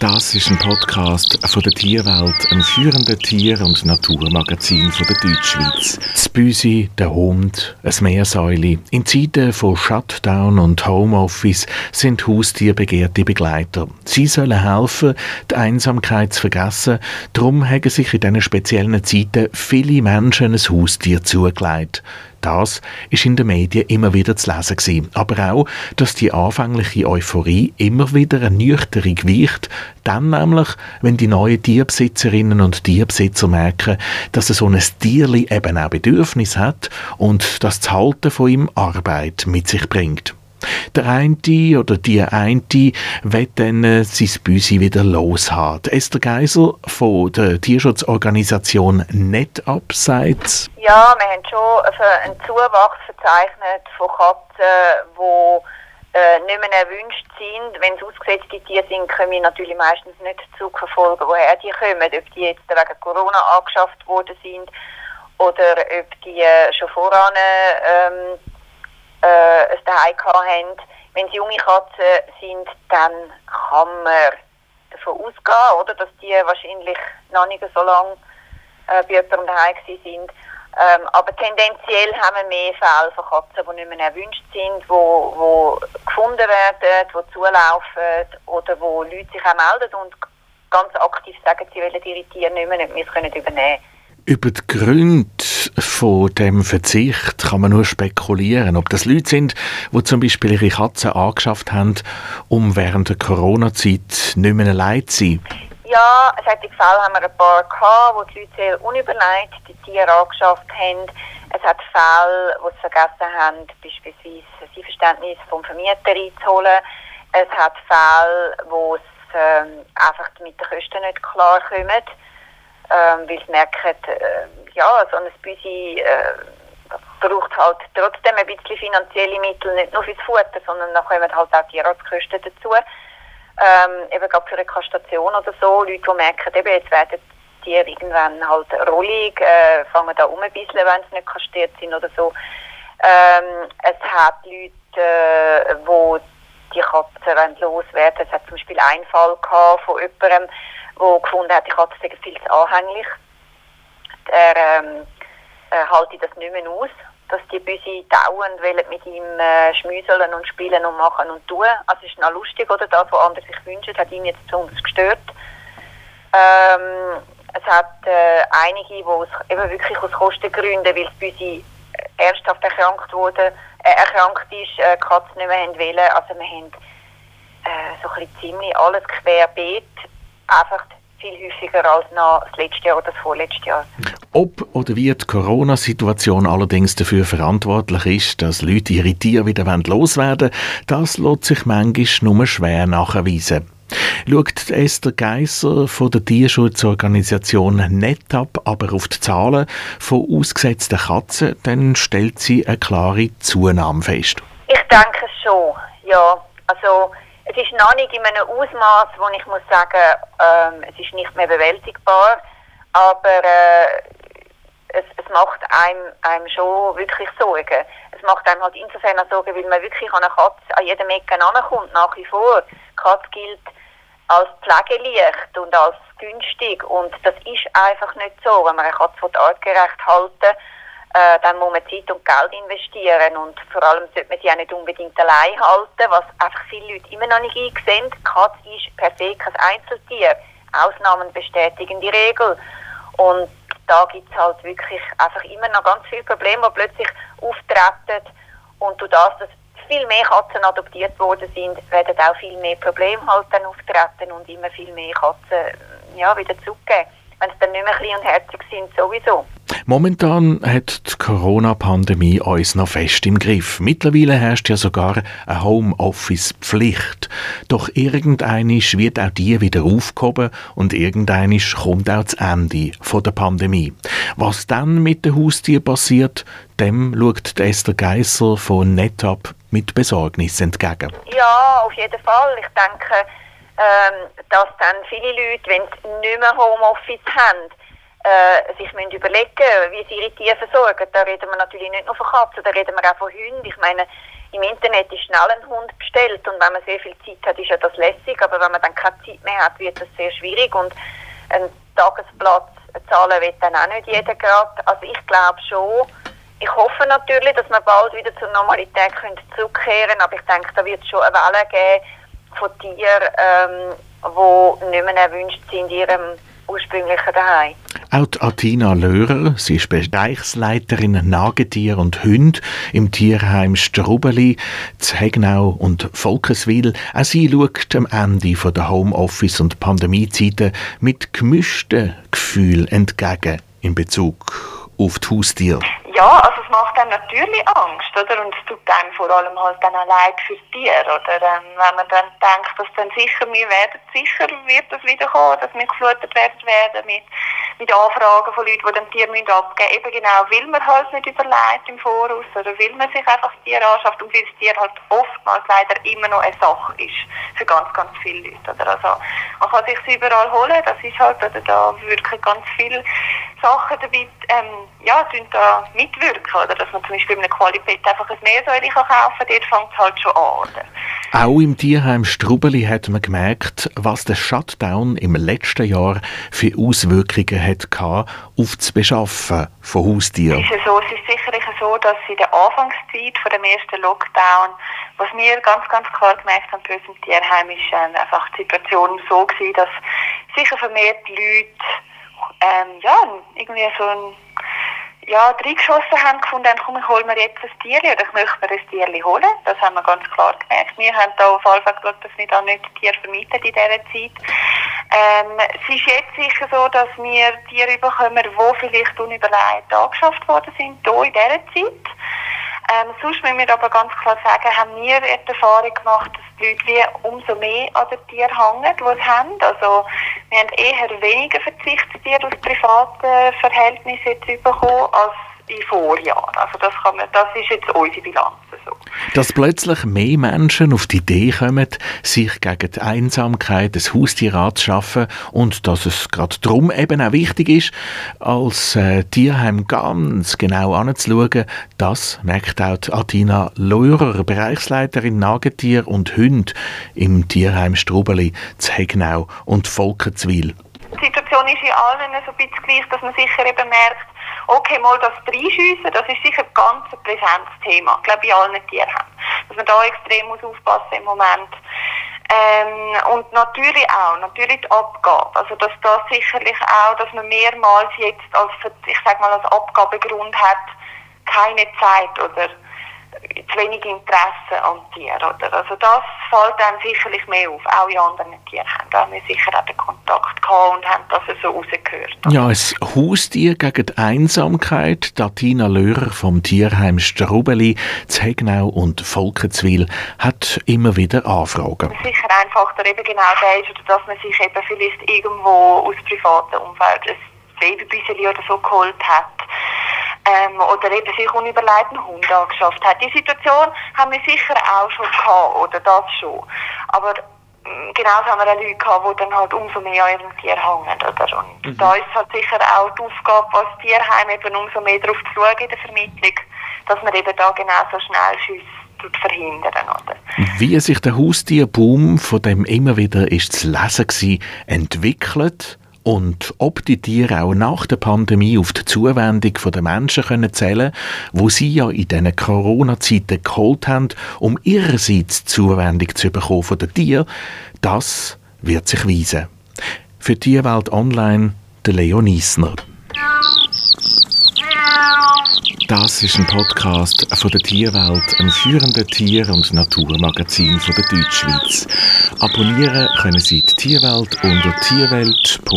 Das ist ein Podcast von der Tierwelt, einem führenden Tier- und Naturmagazin von der Deutschschweiz. Das Büsi, der Hund, ein Meersäule. In Zeiten von Shutdown und Homeoffice sind Haustiere begehrte Begleiter. Sie sollen helfen, die Einsamkeit zu vergessen. Darum haben sich in diesen speziellen Zeiten viele Menschen ein Haustier zugelegt. Das ist in den Medien immer wieder zu lesen gewesen. Aber auch, dass die anfängliche Euphorie immer wieder ernüchterung weicht, dann nämlich, wenn die neuen Tierbesitzerinnen und Tierbesitzer merken, dass so ein Tierli eben auch Bedürfnis hat und dass das Halten von ihm Arbeit mit sich bringt. Der eine oder die eine will dann äh, sein Büsi wieder loshaben. Esther Geiser von der Tierschutzorganisation NetUp Ja, wir haben schon einen Zuwachs verzeichnet von Katzen, die äh, nicht mehr erwünscht sind. Wenn es ausgesetzte Tiere sind, können wir natürlich meistens nicht zurückverfolgen, woher die kommen. Ob die jetzt wegen Corona angeschafft worden sind oder ob die äh, schon voran ähm, äh, ein Zuhause haben. Wenn es junge Katzen sind, dann kann man davon ausgehen, oder, dass die wahrscheinlich noch nicht so lange äh, bei jemandem daheim sind. Ähm, aber tendenziell haben wir mehr Fälle von Katzen, die nicht mehr erwünscht sind, die wo, wo gefunden werden, die zulaufen oder wo Leute sich auch melden und ganz aktiv sagen, sie wollen ihre Tiere nicht mehr, nicht mehr übernehmen können. Über die Gründe von dem Verzicht kann man nur spekulieren. Ob das Leute sind, die zum Beispiel ihre Katzen angeschafft haben, um während der Corona-Zeit nicht mehr allein zu sein. Ja, solche Fälle haben wir ein paar gehabt, wo die Leute sehr unüberlegt die Tiere angeschafft haben. Es hat Fälle, wo sie vergessen haben, beispielsweise das Einverständnis vom Vermieter einzuholen. Es hat Fälle, wo es ähm, einfach mit den Kosten nicht klarkommen ähm, weil sie merken, äh, ja, so ein Büsi äh, braucht halt trotzdem ein bisschen finanzielle Mittel, nicht nur fürs Futter, sondern dann kommen halt auch die Tierarztkosten dazu. Ähm, eben gerade für eine Kastation oder so, Leute, die merken, eben, jetzt werden die irgendwann halt rollig, äh, fangen da um ein bisschen, wenn sie nicht kastriert sind oder so. Ähm, es hat Leute, äh, wo die Katzen loswerden. Es hat zum Beispiel einen Fall von jemandem, der gefunden hat, die Katze sei viel zu anhänglich. Er ähm, äh, halte das nicht mehr aus, dass die Büsi dauernd mit ihm äh, schmüseln und spielen und machen und tun. Also es ist noch lustig, oder das, was andere sich wünschen, hat ihn jetzt besonders gestört. Ähm, es hat äh, einige, die aus, eben wirklich aus Kostengründen, weil das Büsi ernsthaft erkrankt wurde, äh, erkrankt ist, äh, Katze nicht mehr wollen. Also wir haben äh, so ein bisschen ziemlich alles querbeet einfach viel häufiger als noch das letzte Jahr oder das vorletzte Jahr. Ob oder wie die Corona-Situation allerdings dafür verantwortlich ist, dass Leute ihre Tiere wieder loswerden wollen, das lässt sich manchmal nur schwer nachweisen. Schaut Esther Geisser von der Tierschutzorganisation NetApp aber auf die Zahlen von ausgesetzten Katzen, dann stellt sie eine klare Zunahme fest. Ich denke schon, ja. Also es ist noch nicht in einem Ausmaß, wo ich muss sagen, ähm, es ist nicht mehr bewältigbar, aber äh, es, es macht einem, einem schon wirklich Sorgen. Es macht einem halt insofern auch Sorgen, weil man wirklich an eine Katze an jedem Ecke ankommt, nach wie vor. Katze gilt als pflegeleicht und als günstig und das ist einfach nicht so. Wenn man eine Katze artgerecht halten äh, dann muss man Zeit und Geld investieren und vor allem sollte man die auch nicht unbedingt allein halten, was einfach viele Leute immer noch nicht einsehen. Katze ist per se kein Einzeltier. Ausnahmen bestätigen die Regel. Und da gibt es halt wirklich einfach immer noch ganz viele Probleme, die plötzlich auftreten. Und durch das, dass viel mehr Katzen adoptiert worden sind, werden auch viel mehr Probleme halt dann auftreten und immer viel mehr Katzen ja, wieder zurückgeben. Wenn sie dann nicht mehr klein und herzig sind, sowieso. Momentan hat die Corona-Pandemie uns noch fest im Griff. Mittlerweile herrscht ja sogar eine Homeoffice-Pflicht. Doch irgendeinisch wird auch die wieder aufgehoben und irgendeinisch kommt auch das Ende der Pandemie. Was dann mit den Haustieren passiert, dem schaut Esther Geisser von NetUp mit Besorgnis entgegen. Ja, auf jeden Fall. Ich denke, ähm, dass dann viele Leute, wenn sie nicht mehr Homeoffice haben, äh, sich müssen überlegen wie sie ihre Tiere versorgen. Da reden wir natürlich nicht nur von Katzen, da reden wir auch von Hunden. Ich meine, im Internet ist schnell ein Hund bestellt und wenn man sehr viel Zeit hat, ist ja das lässig, aber wenn man dann keine Zeit mehr hat, wird das sehr schwierig und ein Tagesplatz zahlen wird dann auch nicht jeder gerade. Also ich glaube schon, ich hoffe natürlich, dass wir bald wieder zur Normalität können zurückkehren aber ich denke, da wird es schon eine Welle geben von Tieren, ähm, die nicht mehr erwünscht sind in ihrem ursprünglichen Daheim. Auch Atina Löhrer, sie ist Bereichsleiterin Nagetier und Hund im Tierheim Strubeli, Hegnau und Volkeswil. Auch sie schaut am Ende der Homeoffice- und Pandemiezeiten mit gemischten Gefühlen entgegen in Bezug auf die Haustiere. Ja, also es macht dann natürlich Angst, oder? Und es tut dann vor allem halt dann auch leid fürs Tier, oder? Ähm, wenn man dann denkt, dass dann sicher, wir werden sicher, wird das wieder dass wir geflutet werden, werden mit, mit Anfragen von Leuten, die dann Tier müssen abgeben Eben genau, weil man halt nicht überlegt im Voraus, oder weil man sich einfach das Tier anschafft und weil das Tier halt oftmals leider immer noch eine Sache ist für ganz, ganz viele Leute, oder? Also, man kann sich überall holen, das ist halt, oder da wirklich ganz viele Sachen dabei, ähm, ja, da mit mitwirken. Oder dass man zum Beispiel in einer Qualität einfach ein Meersäule kaufen kann, dort fängt es halt schon an. Oder? Auch im Tierheim Strubeli hat man gemerkt, was der Shutdown im letzten Jahr für Auswirkungen hat auf das Beschaffen von Haustieren. Es ist, so, es ist sicherlich so, dass in der Anfangszeit von dem ersten Lockdown, was wir ganz, ganz klar gemerkt haben bei uns im Tierheim, ist äh, einfach die Situation so gewesen, dass sicher vermehrt Leute ähm, ja, irgendwie so ein ja, reingeschossen haben, gefunden komm, ich hole mir jetzt ein Tierli oder ich möchte mir ein Tierli holen. Das haben wir ganz klar gemerkt. Wir haben da auf jeden Fall geschaut, dass wir da nicht Tiere vermieten in dieser Zeit. Ähm, es ist jetzt sicher so, dass wir Tiere bekommen, die vielleicht unüberlegt angeschafft worden sind, hier in dieser Zeit. Ähm, sonst müssen wir aber ganz klar sagen, haben wir die Erfahrung gemacht, dass die Leute wie umso mehr an den Tieren hängen, die sie haben. Also, wir haben eher weniger Verzichtstiere aus privaten Verhältnissen bekommen als in Vorjahren. Also das, kann man, das ist jetzt unsere Bilanz. So. Dass plötzlich mehr Menschen auf die Idee kommen, sich gegen die Einsamkeit des Haustier anzuschaffen und dass es gerade darum eben auch wichtig ist, als äh, Tierheim ganz genau anzuschauen, das merkt auch Adina Leurer, Bereichsleiterin Nagetier und Hund im Tierheim Strubeli, Zegnau und Volkenzwil. Die Situation ist in allen so ein bisschen gleich, dass man sicher eben merkt, okay, mal das Reinschiessen, das ist sicher ein ganz präsentes Thema, glaube ich, allen haben. Dass man da extrem muss aufpassen im Moment. Ähm, und natürlich auch, natürlich die Abgabe. Also, dass das sicherlich auch, dass man mehrmals jetzt als, ich sag mal, als Abgabegrund hat, keine Zeit oder zu wenig Interesse an Tieren. Oder? Also das fällt dann sicherlich mehr auf. Auch in anderen Tierheimen. Da haben wir sicher auch den Kontakt gehabt und haben das so rausgehört. Ja, ein Haustier gegen die Einsamkeit. Tina Löhrer vom Tierheim Strubeli, Zegnau und Volkenzwil hat immer wieder Anfragen. Sicher einfach der eben genau der ist, oder dass man sich eben vielleicht irgendwo aus privatem Umfeld ein Babybüseli oder so geholt hat ähm, oder eben sich unüberlegten Hund angeschafft hat. Die Situation haben wir sicher auch schon gehabt, oder das schon. Aber mm, genauso haben wir auch Leute gehabt, die dann halt umso mehr an ihrem Tier hängen. Oder? Und mhm. da ist halt sicher auch die Aufgabe als Tierheim eben umso mehr darauf zu schauen in der Vermittlung, dass man eben da genau so schnell Schüsse verhindern. Oder? Wie sich der Haustierboom, von dem immer wieder ist zu lesen war, entwickelt und ob die Tiere auch nach der Pandemie auf die Zuwendung der Menschen können zählen wo sie ja in diesen Corona-Zeiten geholt haben, um ihrerseits Zuwendung zu bekommen von den Tieren, das wird sich weisen. Für Tierwelt Online der Leo Niesner. Das ist ein Podcast von der Tierwelt, einem führenden Tier- und Naturmagazin von der Deutschschweiz. Abonnieren können Sie die Tierwelt unter tierwelt.ch.